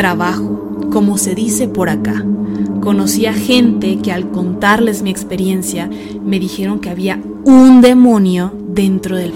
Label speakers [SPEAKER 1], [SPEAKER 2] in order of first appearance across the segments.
[SPEAKER 1] trabajo, como se dice por acá. Conocí a gente que al contarles mi experiencia me dijeron que había un demonio dentro del...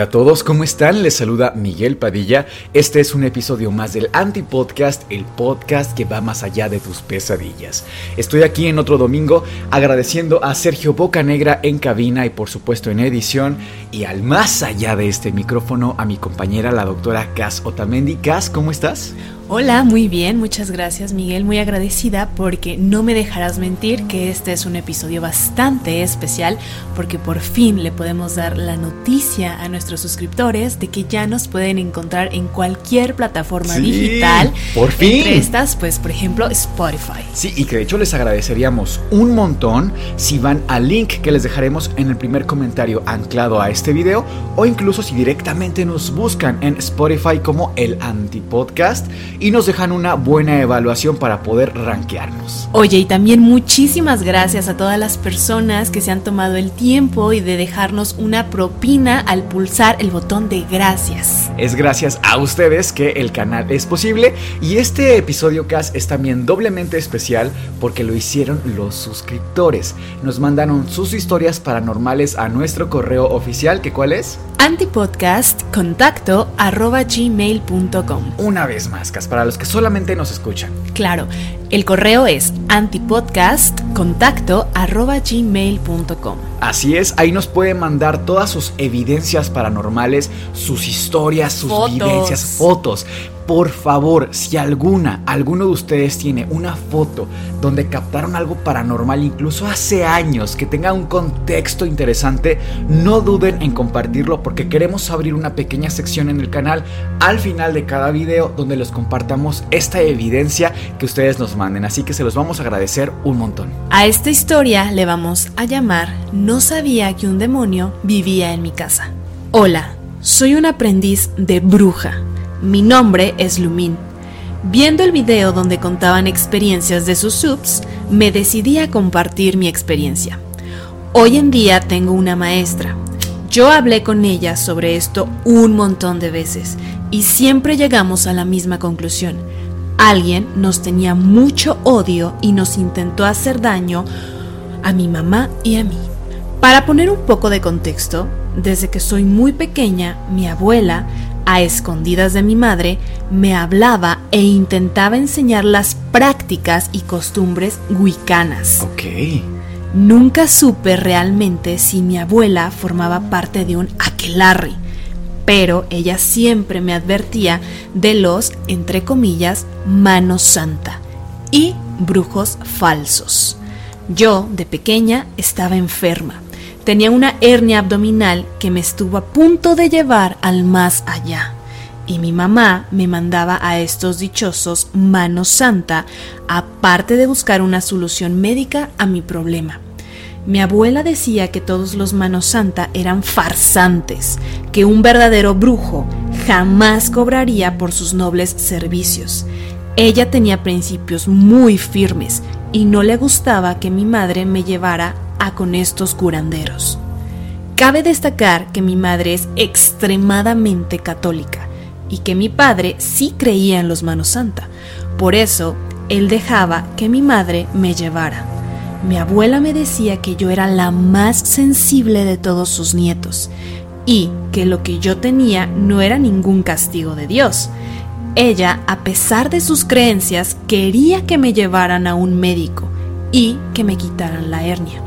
[SPEAKER 2] Hola a todos, ¿cómo están? Les saluda Miguel Padilla. Este es un episodio más del Anti-Podcast, el podcast que va más allá de tus pesadillas. Estoy aquí en otro domingo agradeciendo a Sergio Bocanegra en cabina y por supuesto en edición y al más allá de este micrófono a mi compañera la doctora Cas Otamendi. Cas, ¿cómo estás?
[SPEAKER 1] Hola, muy bien, muchas gracias Miguel, muy agradecida porque no me dejarás mentir que este es un episodio bastante especial porque por fin le podemos dar la noticia a nuestros suscriptores de que ya nos pueden encontrar en cualquier plataforma
[SPEAKER 2] Sí,
[SPEAKER 1] digital.
[SPEAKER 2] por fin.
[SPEAKER 1] Entre estas, pues por ejemplo Spotify.
[SPEAKER 2] Sí, y que de hecho les agradeceríamos un montón si van al link que les dejaremos en el primer comentario anclado a este video o incluso si directamente nos buscan en Spotify como el Antipodcast y nos dejan una buena evaluación para poder rankearnos.
[SPEAKER 1] Oye, y también muchísimas gracias a todas las personas que se han tomado el tiempo y de dejarnos una propina al pulsar el botón de gracias.
[SPEAKER 2] Es gracias a ustedes que el canal es posible y este episodio CAS es también doblemente especial porque lo hicieron los suscriptores. Nos mandaron sus historias paranormales a nuestro correo oficial, que cuál es?
[SPEAKER 1] Antipodcast contacto arroba gmail.com.
[SPEAKER 2] Una vez más, Cas, para los que solamente nos escuchan.
[SPEAKER 1] Claro, el correo es antipodcast contacto arroba gmail.com.
[SPEAKER 2] Así es, ahí nos pueden mandar todas sus evidencias paranormales, sus historias, sus
[SPEAKER 1] Fotos.
[SPEAKER 2] vivencias, fotos. Por favor, si alguna, alguno de ustedes tiene una foto donde captaron algo paranormal, incluso hace años, que tenga un contexto interesante, no duden en compartirlo porque queremos abrir una pequeña sección en el canal al final de cada video donde les compartamos esta evidencia que ustedes nos manden. Así que se los vamos a agradecer un montón.
[SPEAKER 1] A esta historia le vamos a llamar No sabía que un demonio vivía en mi casa. Hola, soy un aprendiz de bruja. Mi nombre es Lumín. Viendo el video donde contaban experiencias de sus subs, me decidí a compartir mi experiencia. Hoy en día tengo una maestra. Yo hablé con ella sobre esto un montón de veces y siempre llegamos a la misma conclusión. Alguien nos tenía mucho odio y nos intentó hacer daño a mi mamá y a mí. Para poner un poco de contexto, desde que soy muy pequeña, mi abuela, a escondidas de mi madre, me hablaba e intentaba enseñar las prácticas y costumbres wicanas.
[SPEAKER 2] Ok.
[SPEAKER 1] Nunca supe realmente si mi abuela formaba parte de un aquelarre, pero ella siempre me advertía de los, entre comillas, manos santa y brujos falsos. Yo, de pequeña, estaba enferma. Tenía una hernia abdominal que me estuvo a punto de llevar al más allá. Y mi mamá me mandaba a estos dichosos manos santa, aparte de buscar una solución médica a mi problema. Mi abuela decía que todos los manos santa eran farsantes, que un verdadero brujo jamás cobraría por sus nobles servicios. Ella tenía principios muy firmes y no le gustaba que mi madre me llevara con estos curanderos. Cabe destacar que mi madre es extremadamente católica y que mi padre sí creía en los manos santa. Por eso, él dejaba que mi madre me llevara. Mi abuela me decía que yo era la más sensible de todos sus nietos y que lo que yo tenía no era ningún castigo de Dios. Ella, a pesar de sus creencias, quería que me llevaran a un médico y que me quitaran la hernia.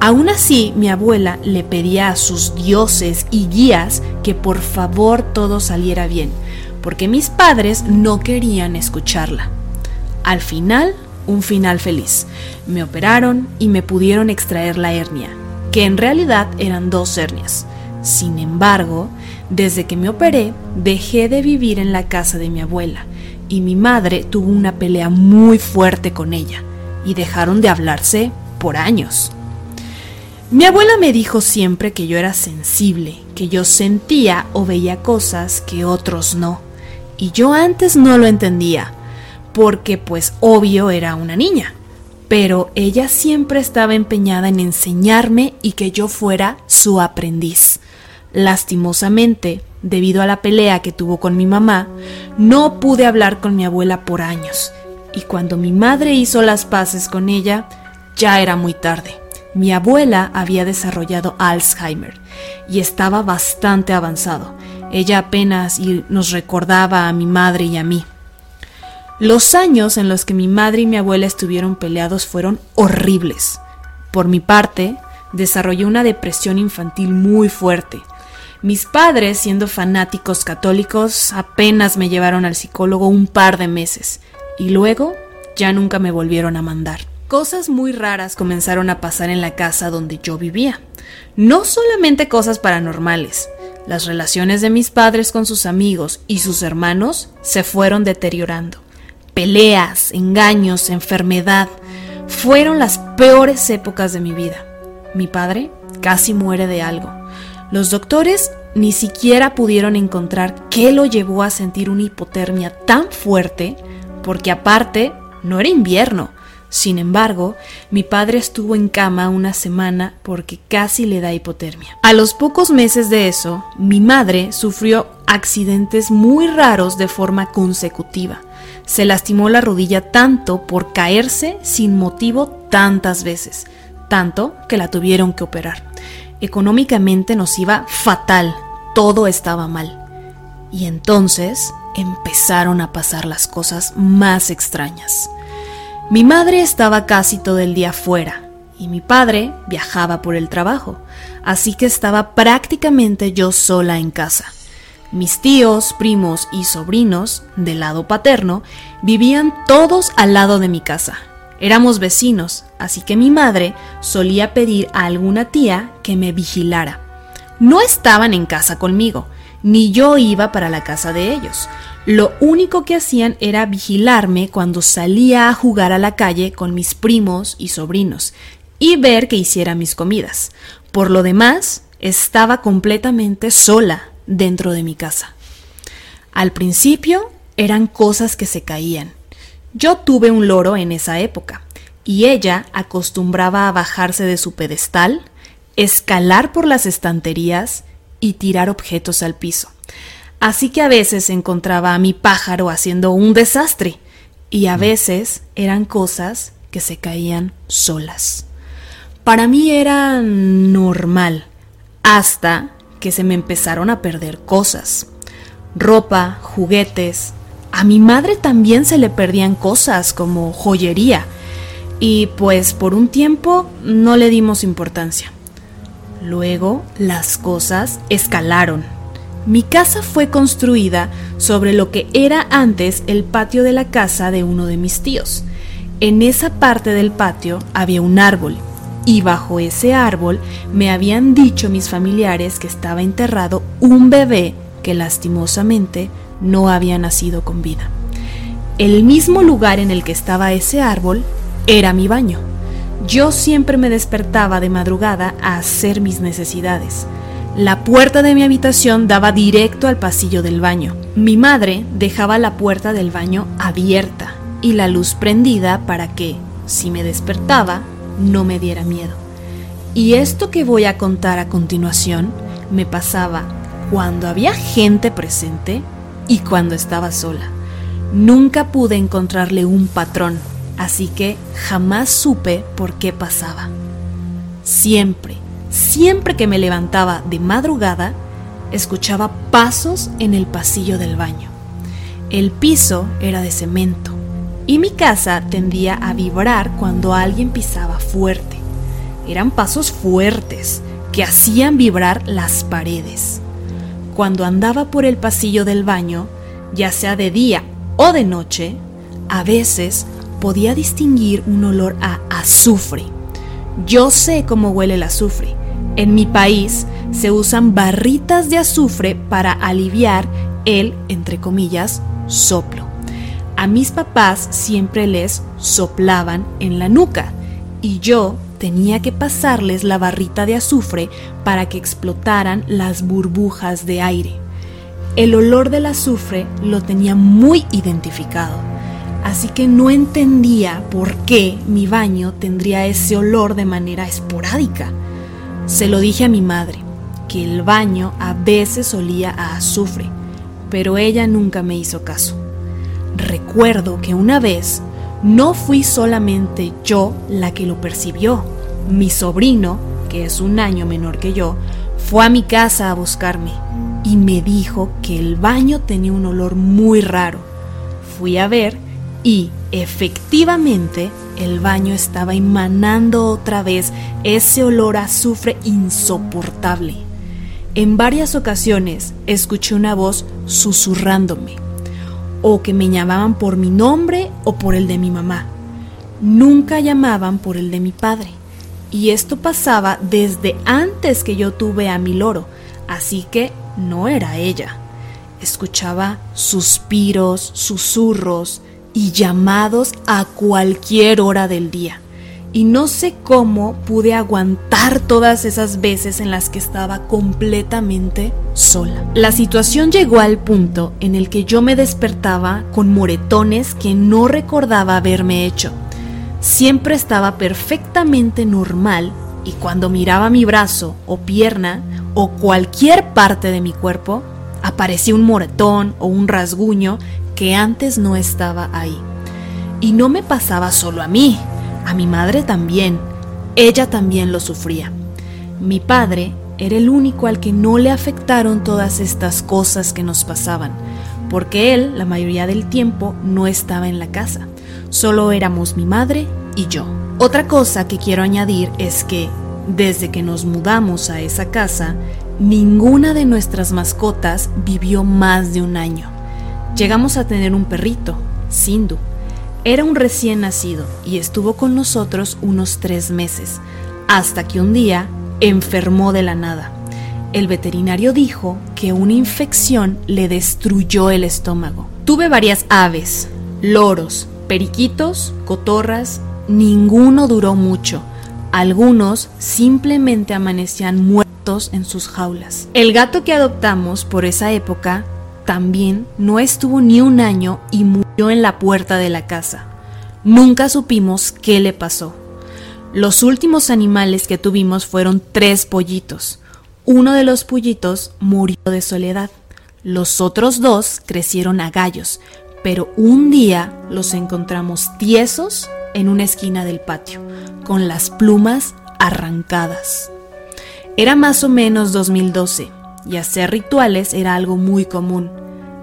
[SPEAKER 1] Aún así, mi abuela le pedía a sus dioses y guías que por favor todo saliera bien, porque mis padres no querían escucharla. Al final, un final feliz. Me operaron y me pudieron extraer la hernia, que en realidad eran dos hernias. Sin embargo, desde que me operé, dejé de vivir en la casa de mi abuela y mi madre tuvo una pelea muy fuerte con ella y dejaron de hablarse por años. Mi abuela me dijo siempre que yo era sensible, que yo sentía o veía cosas que otros no. Y yo antes no lo entendía, porque pues obvio era una niña. Pero ella siempre estaba empeñada en enseñarme y que yo fuera su aprendiz. Lastimosamente, debido a la pelea que tuvo con mi mamá, no pude hablar con mi abuela por años. Y cuando mi madre hizo las paces con ella, ya era muy tarde. Mi abuela había desarrollado Alzheimer y estaba bastante avanzado. Ella apenas nos recordaba a mi madre y a mí. Los años en los que mi madre y mi abuela estuvieron peleados fueron horribles. Por mi parte, desarrollé una depresión infantil muy fuerte. Mis padres, siendo fanáticos católicos, apenas me llevaron al psicólogo un par de meses y luego ya nunca me volvieron a mandar. Cosas muy raras comenzaron a pasar en la casa donde yo vivía. No solamente cosas paranormales. Las relaciones de mis padres con sus amigos y sus hermanos se fueron deteriorando. Peleas, engaños, enfermedad fueron las peores épocas de mi vida. Mi padre casi muere de algo. Los doctores ni siquiera pudieron encontrar qué lo llevó a sentir una hipotermia tan fuerte, porque aparte no era invierno, sin embargo, mi padre estuvo en cama una semana porque casi le da hipotermia. A los pocos meses de eso, mi madre sufrió accidentes muy raros de forma consecutiva. Se lastimó la rodilla tanto por caerse sin motivo tantas veces, tanto que la tuvieron que operar. Económicamente nos iba fatal, todo estaba mal. Y entonces empezaron a pasar las cosas más extrañas. Mi madre estaba casi todo el día fuera y mi padre viajaba por el trabajo, así que estaba prácticamente yo sola en casa. Mis tíos, primos y sobrinos, del lado paterno, vivían todos al lado de mi casa. Éramos vecinos, así que mi madre solía pedir a alguna tía que me vigilara. No estaban en casa conmigo, ni yo iba para la casa de ellos. Lo único que hacían era vigilarme cuando salía a jugar a la calle con mis primos y sobrinos y ver que hiciera mis comidas. Por lo demás, estaba completamente sola dentro de mi casa. Al principio eran cosas que se caían. Yo tuve un loro en esa época y ella acostumbraba a bajarse de su pedestal, escalar por las estanterías y tirar objetos al piso. Así que a veces encontraba a mi pájaro haciendo un desastre y a mm. veces eran cosas que se caían solas. Para mí era normal hasta que se me empezaron a perder cosas. Ropa, juguetes. A mi madre también se le perdían cosas como joyería y pues por un tiempo no le dimos importancia. Luego las cosas escalaron mi casa fue construida sobre lo que era antes el patio de la casa de uno de mis tíos. En esa parte del patio había un árbol y bajo ese árbol me habían dicho mis familiares que estaba enterrado un bebé que lastimosamente no había nacido con vida. El mismo lugar en el que estaba ese árbol era mi baño. Yo siempre me despertaba de madrugada a hacer mis necesidades. La puerta de mi habitación daba directo al pasillo del baño. Mi madre dejaba la puerta del baño abierta y la luz prendida para que, si me despertaba, no me diera miedo. Y esto que voy a contar a continuación me pasaba cuando había gente presente y cuando estaba sola. Nunca pude encontrarle un patrón, así que jamás supe por qué pasaba. Siempre, siempre que me levantaba de madrugada, escuchaba pasos en el pasillo del baño. El piso era de cemento y mi casa tendía a vibrar cuando alguien pisaba fuerte. Eran pasos fuertes que hacían vibrar las paredes. Cuando andaba por el pasillo del baño, ya sea de día o de noche, a veces podía distinguir un olor a azufre. Yo sé cómo huele el azufre. En mi país se usan barritas de azufre para aliviar el, entre comillas, soplo. A mis papás siempre les soplaban en la nuca y yo tenía que pasarles la barrita de azufre para que explotaran las burbujas de aire. El olor del azufre lo tenía muy identificado, así que no entendía por qué mi baño tendría ese olor de manera esporádica. Se lo dije a mi madre, que el baño a veces olía a azufre, pero ella nunca me hizo caso. Recuerdo que una vez no fui solamente yo la que lo percibió. Mi sobrino, que es un año menor que yo, fue a mi casa a buscarme y me dijo que el baño tenía un olor muy raro. Fui a ver y efectivamente el baño estaba emanando otra vez ese olor a azufre insoportable. En varias ocasiones escuché una voz susurrándome o que me llamaban por mi nombre o por el de mi mamá. Nunca llamaban por el de mi padre. Y esto pasaba desde antes que yo tuve a mi loro, así que no era ella. Escuchaba suspiros, susurros y llamados a cualquier hora del día y no sé cómo pude aguantar todas esas veces en las que estaba completamente sola. La situación llegó al punto en el que yo me despertaba con moretones que no recordaba haberme hecho. Siempre estaba perfectamente normal y cuando miraba mi brazo o pierna o cualquier parte de mi cuerpo, aparecía un moretón o un rasguño que antes no estaba ahí. Y no me pasaba solo a mí, a mi madre también. Ella también lo sufría. Mi padre era el único al que no le afectaron todas estas cosas que nos pasaban, porque él la mayoría del tiempo no estaba en la casa. Solo éramos mi madre y yo. Otra cosa que quiero añadir es que, desde que nos mudamos a esa casa, ninguna de nuestras mascotas vivió más de un año. Llegamos a tener un perrito, Sindu, era un recién nacido y estuvo con nosotros unos tres meses, hasta que un día enfermó de la nada. El veterinario dijo que una infección le destruyó el estómago. Tuve varias aves, loros, periquitos, cotorras, ninguno duró mucho. Algunos simplemente amanecían muertos en sus jaulas. El gato que adoptamos por esa época también no estuvo ni un año y murió en la puerta de la casa. Nunca supimos qué le pasó. Los últimos animales que tuvimos fueron tres pollitos. Uno de los pollitos murió de soledad. Los otros dos crecieron a gallos, pero un día los encontramos tiesos en una esquina del patio, con las plumas arrancadas. Era más o menos 2012 y hacer rituales era algo muy común.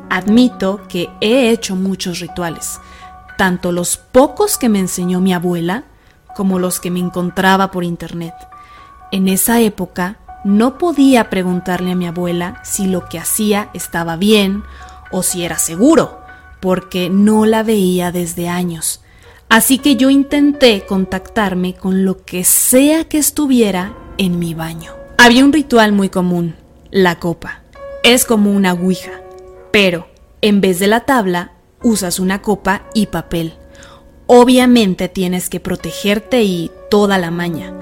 [SPEAKER 1] Admito que he hecho muchos rituales, tanto los pocos que me enseñó mi abuela como los que me encontraba por internet. En esa época no podía preguntarle a mi abuela si lo que hacía estaba bien o si era seguro, porque no la veía desde años. Así que yo intenté contactarme con lo que sea que estuviera en mi baño. Había un ritual muy común, la copa. Es como una ouija pero en vez de la tabla usas una copa y papel. Obviamente tienes que protegerte y toda la maña.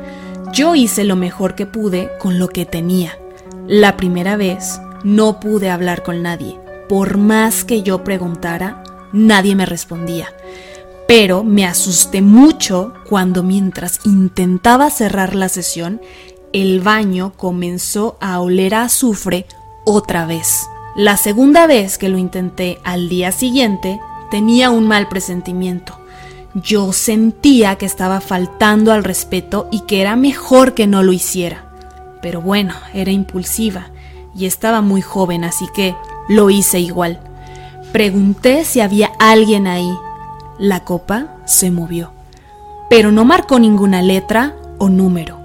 [SPEAKER 1] Yo hice lo mejor que pude con lo que tenía. La primera vez no pude hablar con nadie. Por más que yo preguntara, nadie me respondía. pero me asusté mucho cuando mientras intentaba cerrar la sesión, el baño comenzó a oler a azufre otra vez. La segunda vez que lo intenté al día siguiente, tenía un mal presentimiento. Yo sentía que estaba faltando al respeto y que era mejor que no lo hiciera. Pero bueno, era impulsiva y estaba muy joven, así que lo hice igual. Pregunté si había alguien ahí. La copa se movió, pero no marcó ninguna letra o número.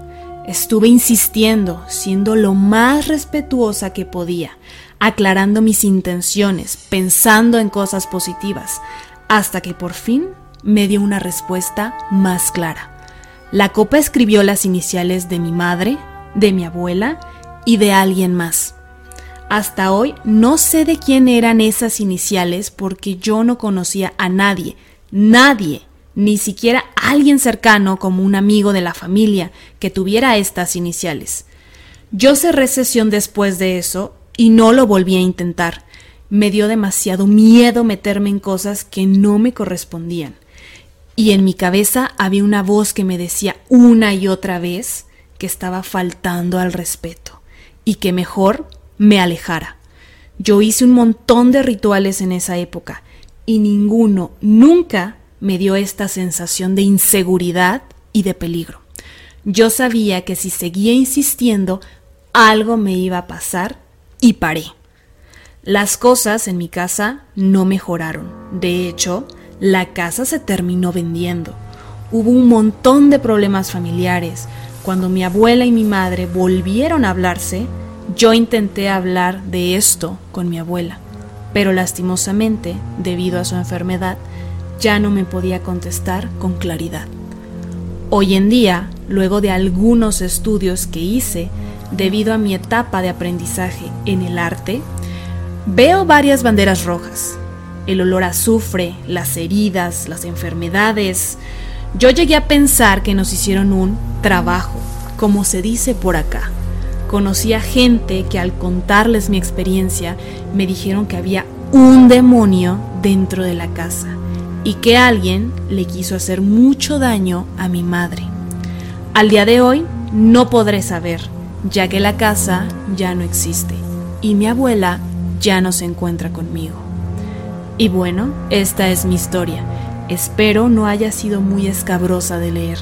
[SPEAKER 1] Estuve insistiendo, siendo lo más respetuosa que podía, aclarando mis intenciones, pensando en cosas positivas, hasta que por fin me dio una respuesta más clara. La copa escribió las iniciales de mi madre, de mi abuela y de alguien más. Hasta hoy no sé de quién eran esas iniciales porque yo no conocía a nadie, nadie, ni siquiera alguien cercano como un amigo de la familia que tuviera estas iniciales. Yo cerré sesión después de eso y no lo volví a intentar. Me dio demasiado miedo meterme en cosas que no me correspondían y en mi cabeza había una voz que me decía una y otra vez que estaba faltando al respeto y que mejor me alejara. Yo hice un montón de rituales en esa época y ninguno nunca me dio esta sensación de inseguridad y de peligro. Yo sabía que si seguía insistiendo, algo me iba a pasar y paré. Las cosas en mi casa no mejoraron. De hecho, la casa se terminó vendiendo. Hubo un montón de problemas familiares. Cuando mi abuela y mi madre volvieron a hablarse, yo intenté hablar de esto con mi abuela, pero lastimosamente, debido a su enfermedad, ya no me podía contestar con claridad. Hoy en día, luego de algunos estudios que hice, debido a mi etapa de aprendizaje en el arte, veo varias banderas rojas, el olor a azufre, las heridas, las enfermedades. Yo llegué a pensar que nos hicieron un trabajo, como se dice por acá. Conocí a gente que al contarles mi experiencia me dijeron que había un demonio dentro de la casa y que alguien le quiso hacer mucho daño a mi madre. Al día de hoy no podré saber, ya que la casa ya no existe y mi abuela ya no se encuentra conmigo. Y bueno, esta es mi historia. Espero no haya sido muy escabrosa de leer.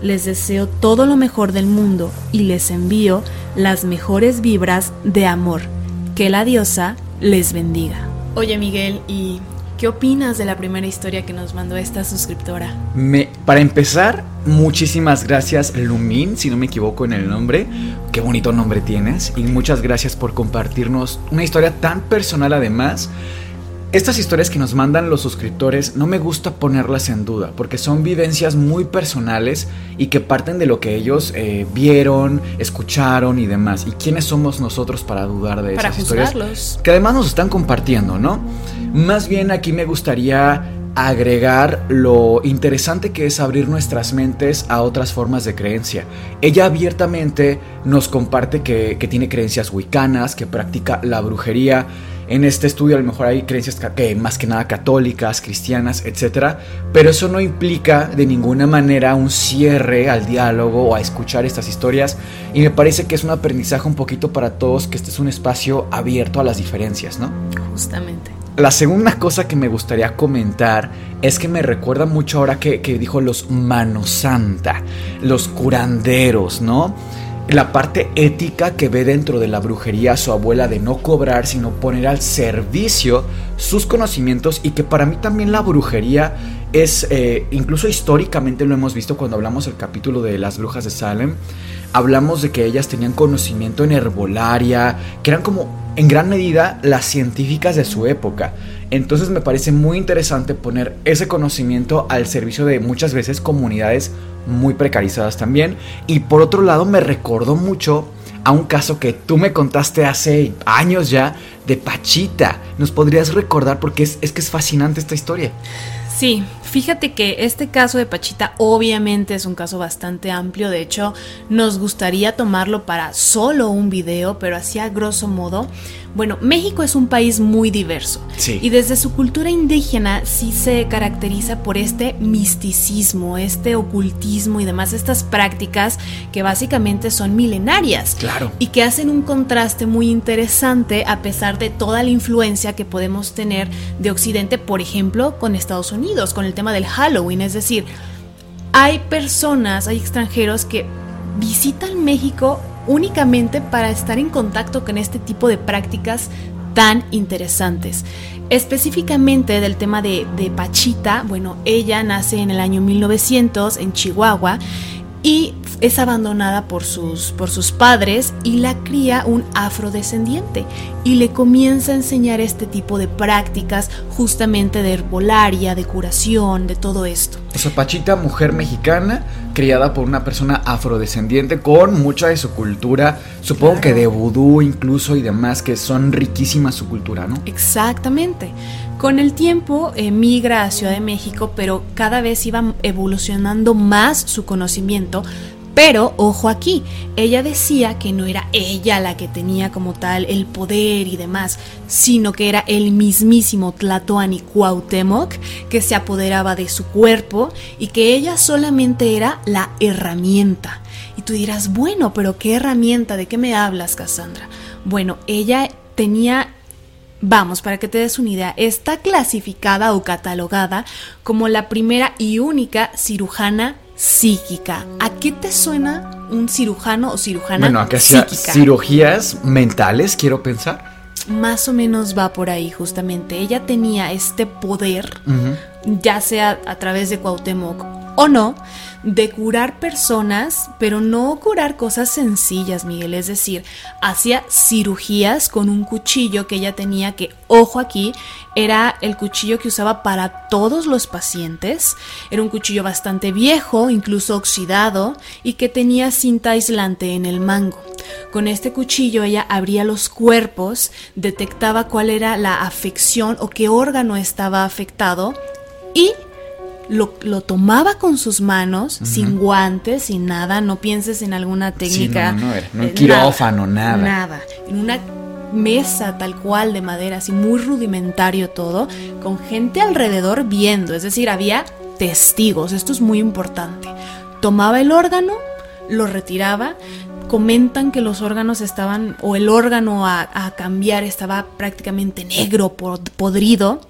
[SPEAKER 1] Les deseo todo lo mejor del mundo y les envío las mejores vibras de amor. Que la diosa les bendiga. Oye Miguel, ¿y qué opinas de la primera historia que nos mandó esta suscriptora?
[SPEAKER 2] Me, para empezar, muchísimas gracias Lumin, si no me equivoco en el nombre. Qué bonito nombre tienes. Y muchas gracias por compartirnos una historia tan personal además estas historias que nos mandan los suscriptores no me gusta ponerlas en duda porque son vivencias muy personales y que parten de lo que ellos eh, vieron, escucharon y demás. ¿Y quiénes somos nosotros para dudar de
[SPEAKER 1] para
[SPEAKER 2] esas historias?
[SPEAKER 1] juzgarlos.
[SPEAKER 2] Que además nos están compartiendo, ¿no? Más bien aquí me gustaría agregar lo interesante que es abrir nuestras mentes a otras formas de creencia. Ella abiertamente nos comparte que, tiene creencias wicanas, que practica la brujería en este estudio a lo mejor hay creencias que más que nada católicas, cristianas, etc. Pero eso no implica de ninguna manera un cierre al diálogo o a escuchar estas historias. Y me parece que es un aprendizaje un poquito para todos que este es un espacio abierto a las diferencias, ¿no?
[SPEAKER 1] Justamente.
[SPEAKER 2] La segunda cosa que me gustaría comentar es que me recuerda mucho ahora que, que dijo los manosanta, los curanderos, ¿no? la parte ética que ve dentro de la brujería a su abuela de no cobrar, sino poner al servicio sus conocimientos y que para mí también la brujería es, eh, incluso históricamente lo hemos visto cuando hablamos del capítulo de las brujas de Salem, hablamos de que ellas tenían conocimiento en herbolaria, que eran como en gran medida las científicas de su época. Entonces me parece muy interesante poner ese conocimiento al servicio de muchas veces comunidades muy precarizadas también. Y por otro lado me recordó mucho a un caso que tú me contaste hace años ya de Pachita. ¿Nos podrías recordar? Porque es, es que es fascinante esta historia.
[SPEAKER 1] Sí, Fíjate que este caso de Pachita obviamente es un caso bastante amplio, de hecho nos gustaría tomarlo para solo un video, pero así a grosso modo. Bueno, México es un país muy diverso y desde su cultura indígena sí se caracteriza por este misticismo, este ocultismo y demás, estas prácticas que básicamente son milenarias
[SPEAKER 2] claro.
[SPEAKER 1] y que hacen un contraste muy interesante a pesar de toda la influencia que podemos tener de Occidente, por ejemplo, con Estados Unidos, con el tema del Halloween, es decir, hay personas, hay extranjeros que visitan México únicamente para estar en contacto con este tipo de prácticas tan interesantes. Específicamente del tema de, Pachita, bueno, ella nace en el año 1900 en Chihuahua y es abandonada por sus, por sus padres y la cría un afrodescendiente y le comienza a enseñar este tipo de prácticas justamente de herbolaria, de curación, de todo esto.
[SPEAKER 2] O sea, Pachita, mujer mexicana, criada por una persona afrodescendiente con mucha de su cultura, supongo que de vudú incluso y demás, que son riquísimas su cultura, ¿no?
[SPEAKER 1] Exactamente. Con el tiempo emigra a Ciudad de México, pero cada vez iba evolucionando más su conocimiento. Pero, ojo aquí, ella decía que no era ella la que tenía como tal el poder y demás, sino que era el mismísimo Tlatoani Cuauhtémoc que se apoderaba de su cuerpo y que ella solamente era la herramienta. Y tú dirás, bueno, pero ¿qué herramienta? ¿De qué me hablas, Cassandra? Bueno, ella tenía Vamos, para que te des una idea, está clasificada o catalogada como la primera y única cirujana psíquica. ¿A qué te suena un cirujano o cirujana
[SPEAKER 2] bueno, ¿a qué
[SPEAKER 1] psíquica?
[SPEAKER 2] cirugías mentales, quiero pensar.
[SPEAKER 1] Más o menos va por ahí, justamente. Ella tenía este poder, ya sea a través de Cuauhtémoc o no, de curar personas, pero no curar cosas sencillas, Miguel. Es decir, hacía cirugías con un cuchillo que ella tenía que, ojo aquí, era el cuchillo que usaba para todos los pacientes. Era un cuchillo bastante viejo, incluso oxidado, y que tenía cinta aislante en el mango. Con este cuchillo ella abría los cuerpos, detectaba cuál era la afección o qué órgano estaba afectado y lo, tomaba con sus manos, sin guantes, sin nada. No pienses en alguna técnica.
[SPEAKER 2] no, no, no, eh, quirófano, nada.
[SPEAKER 1] Nada. En una mesa tal cual de madera, así muy rudimentario todo, con gente alrededor viendo. Es decir, había testigos. Esto es muy importante. Tomaba el órgano, lo retiraba. Comentan que los órganos estaban, o el órgano a, a cambiar estaba prácticamente negro, podrido.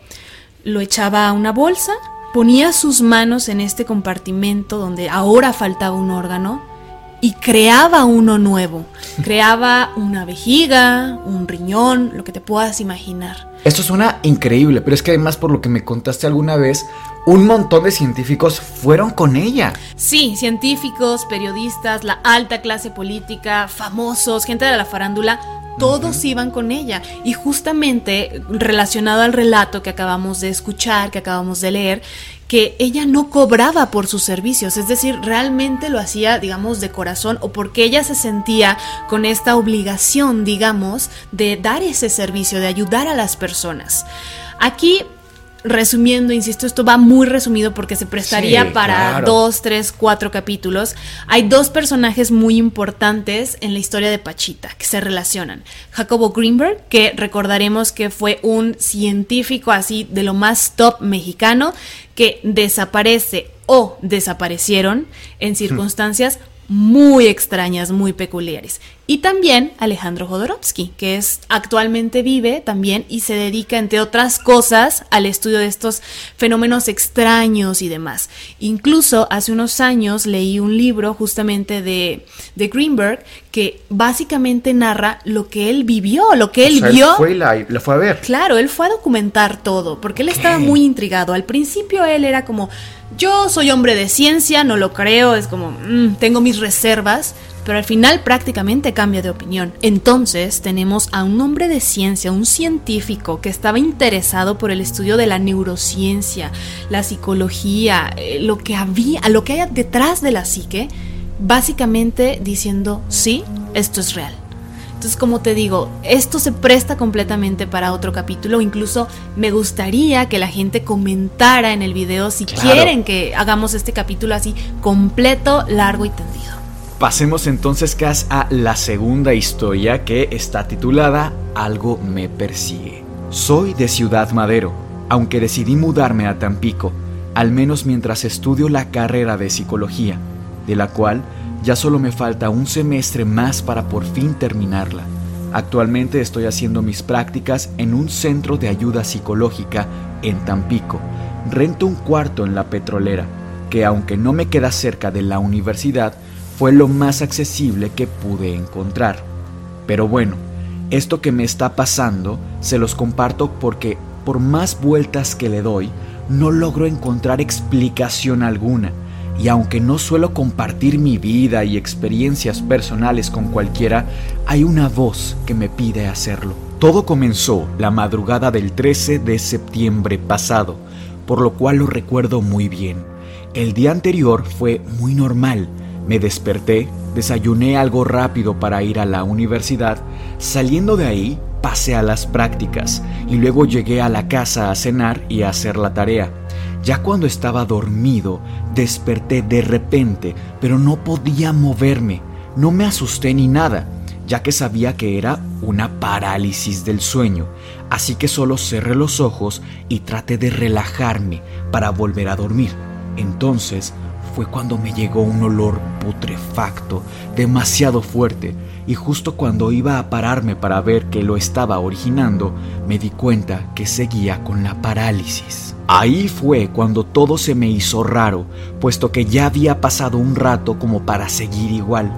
[SPEAKER 1] Lo echaba a una bolsa, ponía sus manos en este compartimento donde ahora faltaba un órgano y creaba uno nuevo. Creaba una vejiga, un riñón, lo que te puedas imaginar.
[SPEAKER 2] Esto suena increíble, pero es que además por lo que me contaste alguna vez, un montón de científicos fueron con ella.
[SPEAKER 1] Sí, científicos, periodistas, la alta clase política, famosos, gente de la farándula, todos iban con ella. Y justamente relacionado al relato que acabamos de escuchar, que acabamos de leer, que ella no cobraba por sus servicios, es decir, realmente lo hacía, digamos, de corazón o porque ella se sentía con esta obligación, digamos, de dar ese servicio, de ayudar a las personas. Aquí resumiendo, insisto, esto va muy resumido porque se prestaría para dos, tres, cuatro capítulos. Hay dos personajes muy importantes en la historia de Pachita que se relacionan. Jacobo Greenberg, que recordaremos que fue un científico así de lo más top mexicano, que desaparece o desaparecieron en circunstancias muy extrañas, muy peculiares. Y también Alejandro Jodorowsky, que es actualmente vive también y se dedica, entre otras cosas, al estudio de estos fenómenos extraños y demás. Incluso hace unos años leí un libro justamente de, de Greenberg que básicamente narra lo que él vivió, lo que él vio.
[SPEAKER 2] Él fue la, fue a ver.
[SPEAKER 1] Claro, él fue a documentar todo, porque él estaba muy intrigado. Al principio él era como, yo soy hombre de ciencia, no lo creo, es como, mm, tengo mis reservas, pero al final prácticamente cambia de opinión. Entonces tenemos a un hombre de ciencia, un científico que estaba interesado por el estudio de la neurociencia, la psicología, eh, lo que había, lo que hay detrás de la psique, básicamente diciendo, sí, esto es real. Entonces, como te digo, esto se presta completamente para otro capítulo. Incluso me gustaría que la gente comentara en el video si quieren que hagamos este capítulo así completo, largo y tendido.
[SPEAKER 2] Pasemos entonces, Cas, a la segunda historia que está titulada Algo me persigue. Soy de Ciudad Madero, aunque decidí mudarme a Tampico, al menos mientras estudio la carrera de psicología, de la cual ya solo me falta un semestre más para por fin terminarla. Actualmente estoy haciendo mis prácticas en un centro de ayuda psicológica en Tampico. Rento un cuarto en la petrolera, que aunque no me queda cerca de la universidad, fue lo más accesible que pude encontrar. Pero bueno, esto que me está pasando se los comparto porque por más vueltas que le doy, no logro encontrar explicación alguna. Y aunque no suelo compartir mi vida y experiencias personales con cualquiera, hay una voz que me pide hacerlo. Todo comenzó la madrugada del 13 de septiembre pasado, por lo cual lo recuerdo muy bien. El día anterior fue muy normal, me desperté, desayuné algo rápido para ir a la universidad, saliendo de ahí pasé a las prácticas y luego llegué a la casa a cenar y a hacer la tarea. Ya cuando estaba dormido, desperté de repente, pero no podía moverme. No me asusté ni nada, ya que sabía que era una parálisis del sueño, así que solo cerré los ojos y traté de relajarme para volver a dormir. Entonces fue cuando me llegó un olor putrefacto, demasiado fuerte, y justo cuando iba a pararme para ver qué lo estaba originando, me di cuenta que seguía con la parálisis. Ahí fue cuando todo se me hizo raro, puesto que ya había pasado un rato como para seguir igual.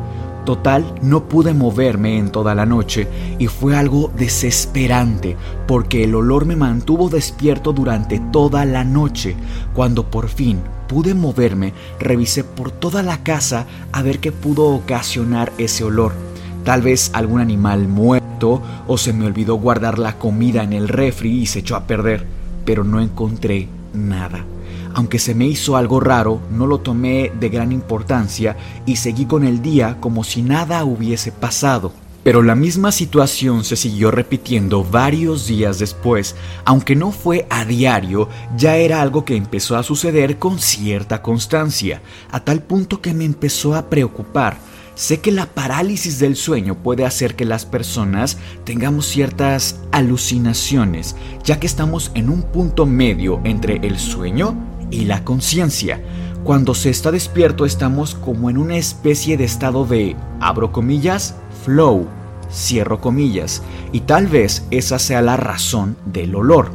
[SPEAKER 2] Total, no pude moverme en toda la noche y fue algo desesperante porque el olor me mantuvo despierto durante toda la noche. Cuando por fin pude moverme, revisé por toda la casa a ver qué pudo ocasionar ese olor. Tal vez algún animal muerto o se me olvidó guardar la comida en el refri y se echó a perder, pero no encontré nada. Aunque se me hizo algo raro, no lo tomé de gran importancia y seguí con el día como si nada hubiese pasado. Pero la misma situación se siguió repitiendo varios días después, aunque no fue a diario, ya era algo que empezó a suceder con cierta constancia, a tal punto que me empezó a preocupar. Sé que la parálisis del sueño puede hacer que las personas tengamos ciertas alucinaciones, ya que estamos en un punto medio entre el sueño y la conciencia. Cuando se está despierto estamos como en una especie de estado de, abro comillas, flow, cierro comillas, y tal vez esa sea la razón del olor.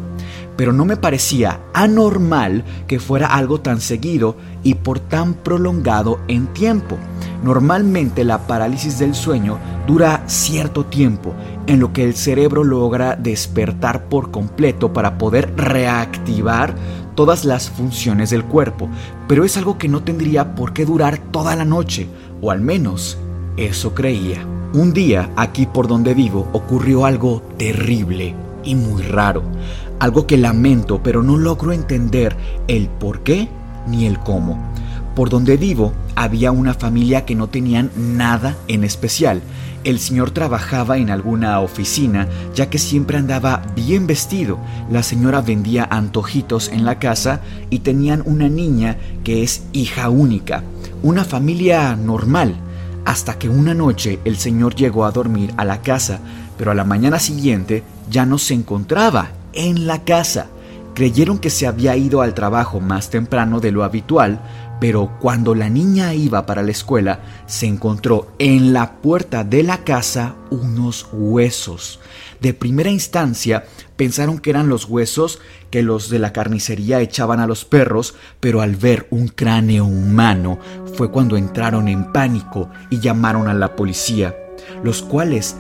[SPEAKER 2] Pero no me parecía anormal que fuera algo tan seguido y por tan prolongado en tiempo. Normalmente la parálisis del sueño dura cierto tiempo en lo que el cerebro logra despertar por completo para poder reactivar todas las funciones del cuerpo, pero es algo que no tendría por qué durar toda la noche, o al menos eso creía. Un día, aquí por donde vivo, ocurrió algo terrible y muy raro. Algo que lamento, pero no logro entender el por qué ni el cómo. Por donde vivo había una familia que no tenían nada en especial. El señor trabajaba en alguna oficina, ya que siempre andaba bien vestido. La señora vendía antojitos en la casa y tenían una niña que es hija única. Una familia normal hasta que una noche el señor llegó a dormir a la casa, pero a la mañana siguiente ya no se encontraba en la casa. Creyeron que se había ido al trabajo más temprano de lo habitual, pero cuando la niña iba para la escuela, se encontró en la puerta de la casa unos huesos. De primera instancia pensaron que eran los huesos que los de la carnicería echaban a los perros, pero al ver un cráneo humano fue cuando entraron en pánico y llamaron a la policía, los cuales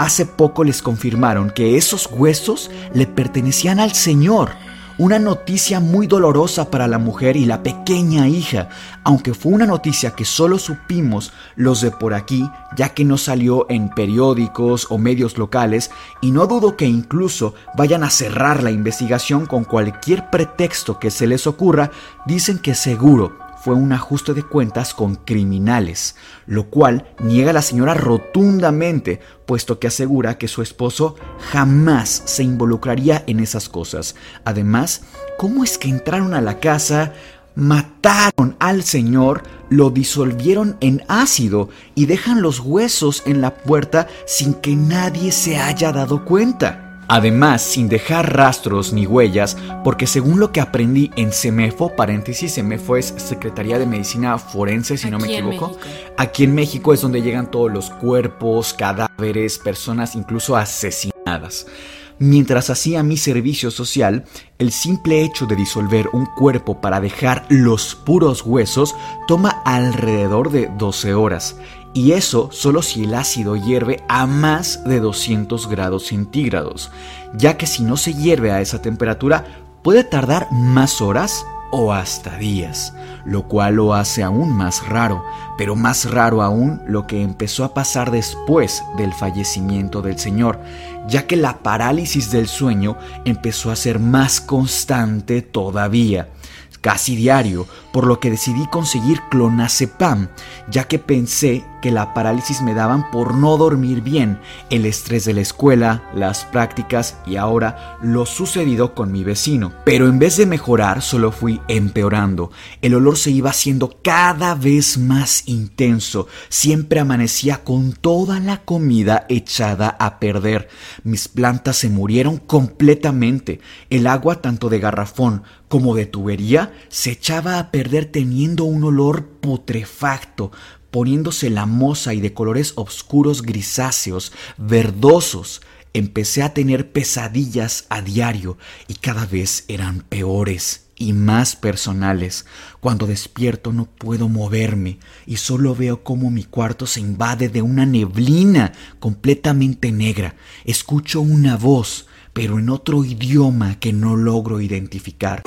[SPEAKER 2] hace poco les confirmaron que esos huesos le pertenecían al Señor. Una noticia muy dolorosa para la mujer y la pequeña hija, aunque fue una noticia que solo supimos los de por aquí, ya que no salió en periódicos o medios locales, y no dudo que incluso vayan a cerrar la investigación con cualquier pretexto que se les ocurra, dicen que seguro fue un ajuste de cuentas con criminales, lo cual niega la señora rotundamente, puesto que asegura que su esposo jamás se involucraría en esas cosas. Además, ¿cómo es que entraron a la casa? Mataron al señor, lo disolvieron en ácido y dejan los huesos en la puerta sin que nadie se haya dado cuenta. Además, sin dejar rastros ni huellas, porque según lo que aprendí en CEMEFO, paréntesis, CEMEFO es Secretaría de Medicina Forense, si no me equivoco, aquí en México es donde llegan todos los cuerpos, cadáveres, personas incluso asesinadas. Mientras hacía mi servicio social, el simple hecho de disolver un cuerpo para dejar los puros huesos toma alrededor de 12 horas, y eso solo si el ácido hierve a más de 200 grados centígrados, ya que si no se hierve a esa temperatura puede tardar más horas o hasta días, lo cual lo hace aún más raro, pero más raro aún lo que empezó a pasar después del fallecimiento del Señor, ya que la parálisis del sueño empezó a ser más constante todavía casi diario, por lo que decidí conseguir clonazepam, ya que pensé que la parálisis me daban por no dormir bien, el estrés de la escuela, las prácticas y ahora lo sucedido con mi vecino. Pero en vez de mejorar, solo fui empeorando. El olor se iba haciendo cada vez más intenso. Siempre amanecía con toda la comida echada a perder. Mis plantas se murieron completamente. El agua, tanto de garrafón como de tubería, se echaba a perder teniendo un olor putrefacto poniéndose la moza y de colores oscuros grisáceos, verdosos. Empecé a tener pesadillas a diario y cada vez eran peores y más personales. Cuando despierto no puedo moverme y solo veo cómo mi cuarto se invade de una neblina completamente negra. Escucho una voz, pero en otro idioma que no logro identificar.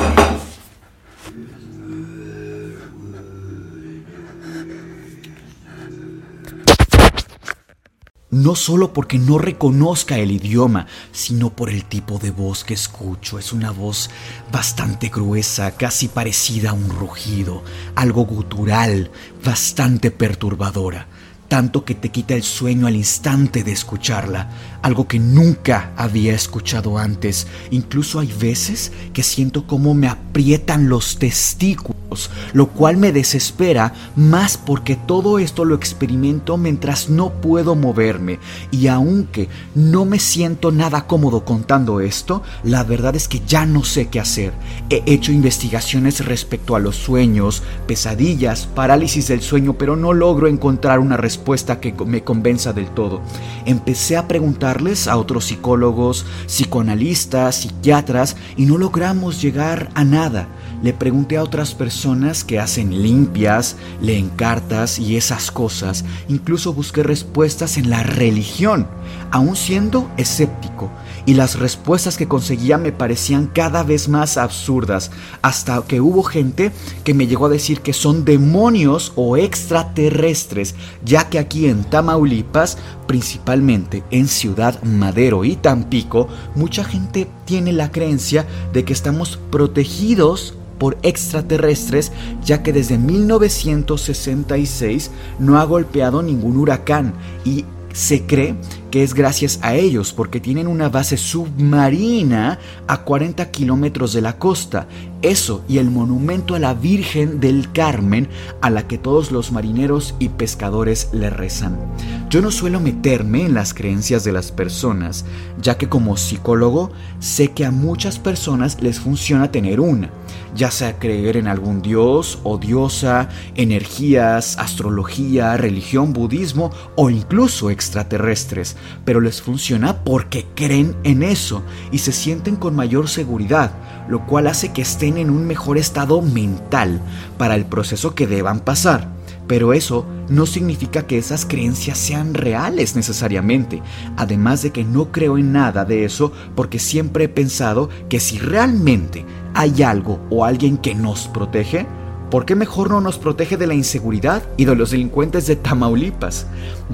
[SPEAKER 2] no solo porque no reconozca el idioma, sino por el tipo de voz que escucho. Es una voz bastante gruesa, casi parecida a un rugido, algo gutural, bastante perturbadora tanto que te quita el sueño al instante de escucharla, algo que nunca había escuchado antes. Incluso hay veces que siento como me aprietan los testículos, lo cual me desespera más porque todo esto lo experimento mientras no puedo moverme. Y aunque no me siento nada cómodo contando esto, la verdad es que ya no sé qué hacer. He hecho investigaciones respecto a los sueños, pesadillas, parálisis del sueño, pero no logro encontrar una respuesta que me convenza del todo. Empecé a preguntarles a otros psicólogos, psicoanalistas, psiquiatras y no logramos llegar a nada. Le pregunté a otras personas que hacen limpias, leen cartas y esas cosas. Incluso busqué respuestas en la religión, aún siendo escéptico y las respuestas que conseguía me parecían cada vez más absurdas, hasta que hubo gente que me llegó a decir que son demonios o extraterrestres, ya que aquí en Tamaulipas, principalmente en Ciudad Madero y Tampico, mucha gente tiene la creencia de que estamos protegidos por extraterrestres, ya que desde 1966 no ha golpeado ningún huracán y se cree que es gracias a ellos porque tienen una base submarina a 40 kilómetros de la costa. Eso y el monumento a la Virgen del Carmen a la que todos los marineros y pescadores le rezan. Yo no suelo meterme en las creencias de las personas, ya que como psicólogo sé que a muchas personas les funciona tener una ya sea creer en algún dios o diosa, energías, astrología, religión, budismo o incluso extraterrestres, pero les funciona porque creen en eso y se sienten con mayor seguridad, lo cual hace que estén en un mejor estado mental para el proceso que deban pasar. Pero eso no significa que esas creencias sean reales necesariamente, además de que no creo en nada de eso porque siempre he pensado que si realmente hay algo o alguien que nos protege, ¿por qué mejor no nos protege de la inseguridad y de los delincuentes de Tamaulipas?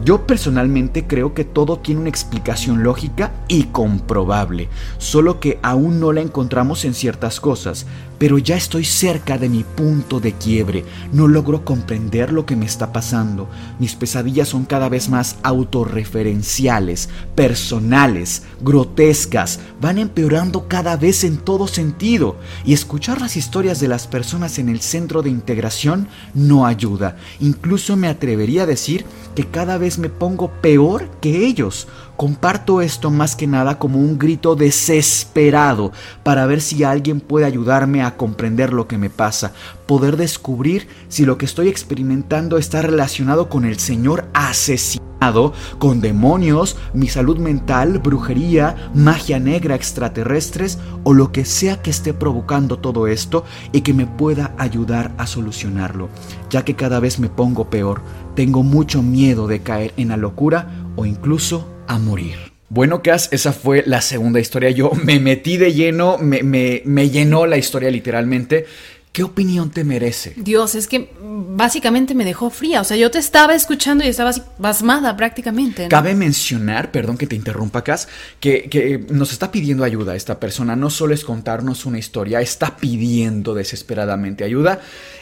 [SPEAKER 2] Yo personalmente creo que todo tiene una explicación lógica y comprobable, solo que aún no la encontramos en ciertas cosas, pero ya estoy cerca de mi punto de quiebre. No logro comprender lo que me está pasando. Mis pesadillas son cada vez más autorreferenciales, personales, grotescas, van empeorando cada vez en todo sentido. Y escuchar las historias de las personas en el centro de integración no ayuda. Incluso me atrevería a decir que cada vez me pongo peor que ellos. Comparto esto más que nada como un grito desesperado para ver si alguien puede ayudarme a comprender lo que me pasa, poder descubrir si lo que estoy experimentando está relacionado con el Señor asesinado, con demonios, mi salud mental, brujería, magia negra, extraterrestres o lo que sea que esté provocando todo esto y que me pueda ayudar a solucionarlo, ya que cada vez me pongo peor, tengo mucho miedo de caer en la locura o incluso a morir. Bueno, Cass, esa fue la segunda historia. Yo me metí de lleno, me, me, llenó la historia literalmente. ¿Qué opinión te merece?
[SPEAKER 1] Dios, es que básicamente me dejó fría. O sea, yo te estaba escuchando y estaba así pasmada prácticamente.
[SPEAKER 2] Cabe mencionar, perdón que te interrumpa, Cass, que, que, nos está pidiendo ayuda esta persona. No solo es contarnos una historia, está pidiendo desesperadamente ayuda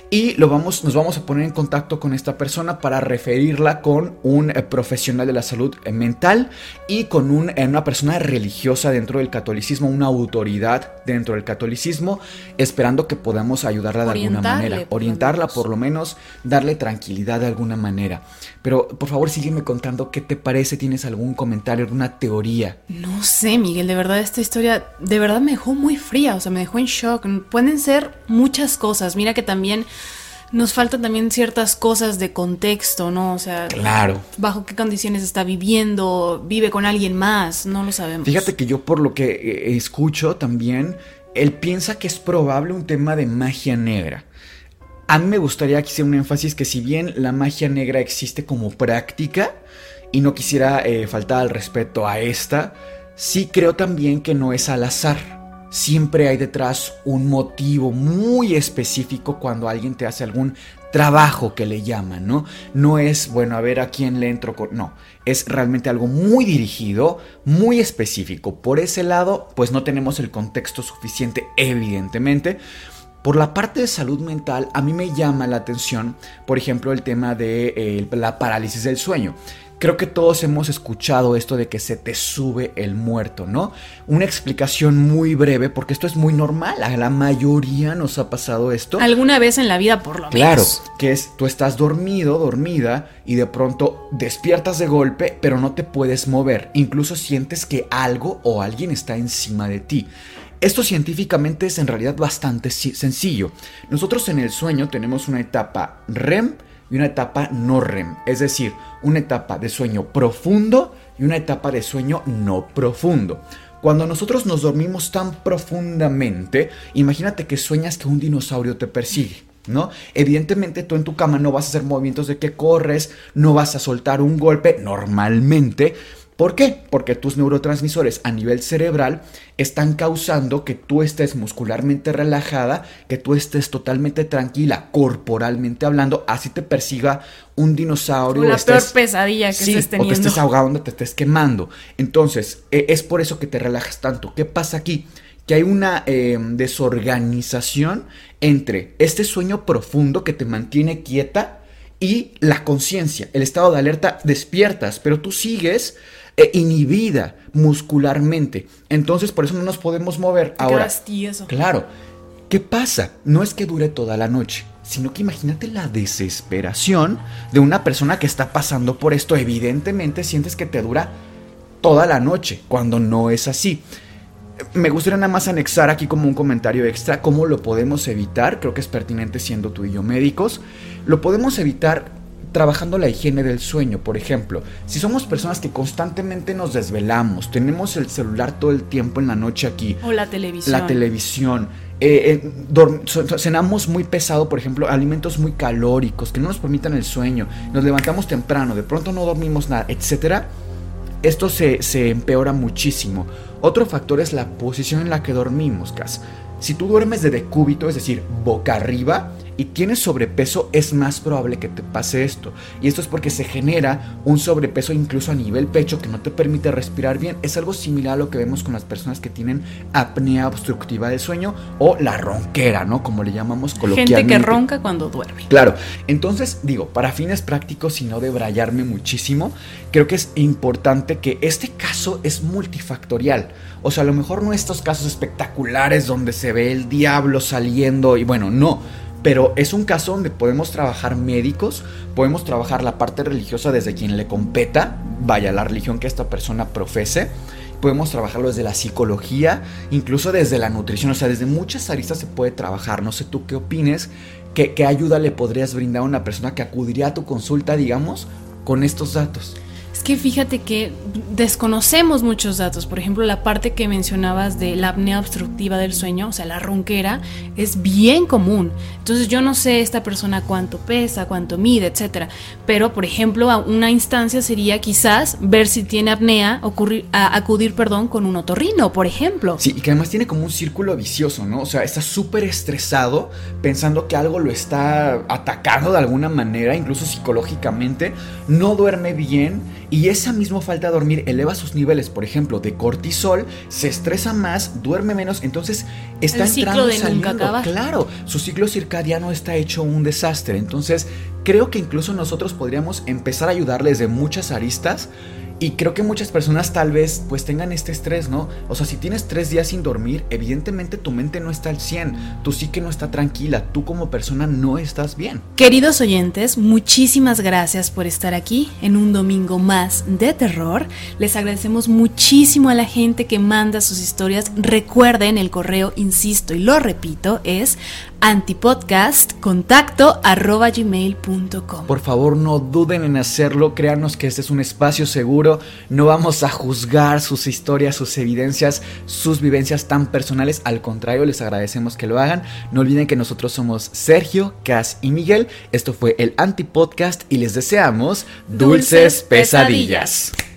[SPEAKER 2] y lo vamos, nos vamos a poner en contacto con esta persona para referirla con un eh, profesional de la salud eh, mental y con un, eh, una persona religiosa dentro del catolicismo, una autoridad dentro del catolicismo, esperando que podamos ayudarla de alguna manera, orientarla por lo menos, darle tranquilidad de alguna manera. Pero por favor sígueme contando qué te parece, tienes algún comentario, alguna teoría.
[SPEAKER 1] No sé, Miguel, de verdad esta historia de verdad me dejó muy fría, o sea, me dejó en shock. Pueden ser muchas cosas. Mira que también nos faltan también ciertas cosas de contexto, ¿no? O sea,
[SPEAKER 2] claro.
[SPEAKER 1] bajo qué condiciones está viviendo, vive con alguien más, no lo sabemos.
[SPEAKER 2] Fíjate que yo por lo que eh, escucho también, él piensa que es probable un tema de magia negra. A mí me gustaría que hiciera un énfasis que si bien la magia negra existe como práctica, y no quisiera eh, faltar al respeto a esta, sí creo también que no es al azar siempre hay detrás un motivo muy específico cuando alguien te hace algún trabajo que le llaman, ¿no? No es, bueno, a ver a quién le entro con... No, es realmente algo muy dirigido, muy específico. Por ese lado, pues no tenemos el contexto suficiente, evidentemente. Por la parte de salud mental, a mí me llama la atención, por ejemplo, el tema de eh, la parálisis del sueño. Creo que todos hemos escuchado esto de que se te sube el muerto, ¿no? Una explicación muy breve, porque esto es muy normal, a la mayoría nos ha pasado esto.
[SPEAKER 1] Alguna vez en la vida, por lo
[SPEAKER 2] menos. Claro, que es, tú estás dormido, dormida, y de pronto despiertas de golpe, pero no te puedes mover. Incluso sientes que algo o alguien está encima de ti. Esto científicamente es en realidad bastante sencillo. Nosotros en el sueño tenemos una etapa REM, y una etapa no REM, es decir, una etapa de sueño profundo y una etapa de sueño no profundo. Cuando nosotros nos dormimos tan profundamente, imagínate que sueñas que un dinosaurio te persigue. ¿No? Evidentemente tú en tu cama no vas a hacer movimientos de que corres, no vas a soltar un golpe normalmente, ¿Por qué? Porque tus neurotransmisores a nivel cerebral están causando que tú estés muscularmente relajada, que tú estés totalmente tranquila, corporalmente hablando, así te persiga un dinosaurio.
[SPEAKER 1] La peor pesadilla que estés teniendo.
[SPEAKER 2] O te estés ahogando, te estés quemando. Entonces, e, es por eso que te relajas tanto. ¿Qué pasa aquí? Que hay una em, desorganización entre este sueño profundo que te mantiene quieta y la conciencia, el estado de alerta, despiertas, pero tú sigues e inhibida muscularmente. Entonces por eso no nos podemos mover. Ahora, claro, ¿qué pasa? No es que dure toda la noche, sino que imagínate la desesperación de una persona que está pasando por esto. Evidentemente sientes que te dura toda la noche, cuando no es así. Me gustaría nada más anexar aquí como un comentario extra cómo lo podemos evitar, creo que es pertinente siendo tú y yo médicos. Lo podemos evitar trabajando la higiene del sueño, por ejemplo. Si somos personas que constantemente nos desvelamos, tenemos el celular todo el tiempo en la noche aquí.
[SPEAKER 1] O la televisión.
[SPEAKER 2] La televisión. Eh, eh, cenamos muy pesado, por ejemplo, alimentos muy calóricos que no nos permitan el sueño. Nos levantamos temprano, de pronto no dormimos nada, etc. Esto se, se empeora muchísimo. Otro factor es la posición en la que dormimos, Cas. Si tú duermes de decúbito, es decir, boca arriba, y tienes sobrepeso, es más probable que te pase esto. Y esto es porque se genera un sobrepeso incluso a nivel pecho que no te permite respirar bien. Es algo similar a lo que vemos con las personas que tienen apnea obstructiva del sueño o la ronquera, ¿no? Como le llamamos coloquialmente.
[SPEAKER 1] Gente que ronca cuando duerme.
[SPEAKER 2] Claro. Entonces, digo, para fines prácticos y no debrayarme muchísimo, creo que es importante que este caso es multifactorial. O sea, a lo mejor no estos casos espectaculares donde se ve el diablo saliendo y bueno, no. Pero es un caso donde podemos trabajar médicos, podemos trabajar la parte religiosa desde quien le competa, vaya, la religión que esta persona profese, podemos trabajarlo desde la psicología, incluso desde la nutrición, o sea, desde muchas aristas se puede trabajar. No sé tú qué opines, qué, qué ayuda le podrías brindar a una persona que acudiría a tu consulta, digamos, con estos datos.
[SPEAKER 1] Es que fíjate que desconocemos muchos datos. Por ejemplo, la parte que mencionabas de la apnea obstructiva del sueño, o sea, la ronquera, es bien común. Entonces yo no sé esta persona cuánto pesa, cuánto mide, etcétera. Pero, por ejemplo, una instancia sería quizás ver si tiene apnea, acudir, perdón, con un otorrino, por ejemplo.
[SPEAKER 2] Sí, y que además tiene como un círculo vicioso, ¿no? O sea, está súper estresado pensando que algo lo está atacando de alguna manera, incluso psicológicamente. No duerme bien y esa misma falta de dormir eleva sus niveles, por ejemplo, de cortisol, se estresa más, duerme menos, entonces está
[SPEAKER 1] El ciclo
[SPEAKER 2] entrando
[SPEAKER 1] de
[SPEAKER 2] saliendo.
[SPEAKER 1] nunca acabar.
[SPEAKER 2] Claro, su ciclo circadiano está hecho un desastre. Entonces, creo que incluso nosotros podríamos empezar a ayudarles de muchas aristas. Y creo que muchas personas tal vez pues tengan este estrés, ¿no? O sea, si tienes tres días sin dormir, evidentemente tu mente no está al 100, tu psique no está tranquila, tú como persona no estás bien.
[SPEAKER 1] Queridos oyentes, muchísimas gracias por estar aquí en un domingo más de terror. Les agradecemos muchísimo a la gente que manda sus historias. Recuerden el correo, insisto y lo repito, es antipodcastcontacto@gmail.com.
[SPEAKER 2] Por favor, no duden en hacerlo, créanos que este es un espacio seguro, no vamos a juzgar sus historias, sus evidencias, sus vivencias tan personales, al contrario, les agradecemos que lo hagan. No olviden que nosotros somos Sergio, Cas y Miguel. Esto fue el Antipodcast y les deseamos dulces,
[SPEAKER 1] Dulces
[SPEAKER 2] pesadillas.
[SPEAKER 1] pesadillas.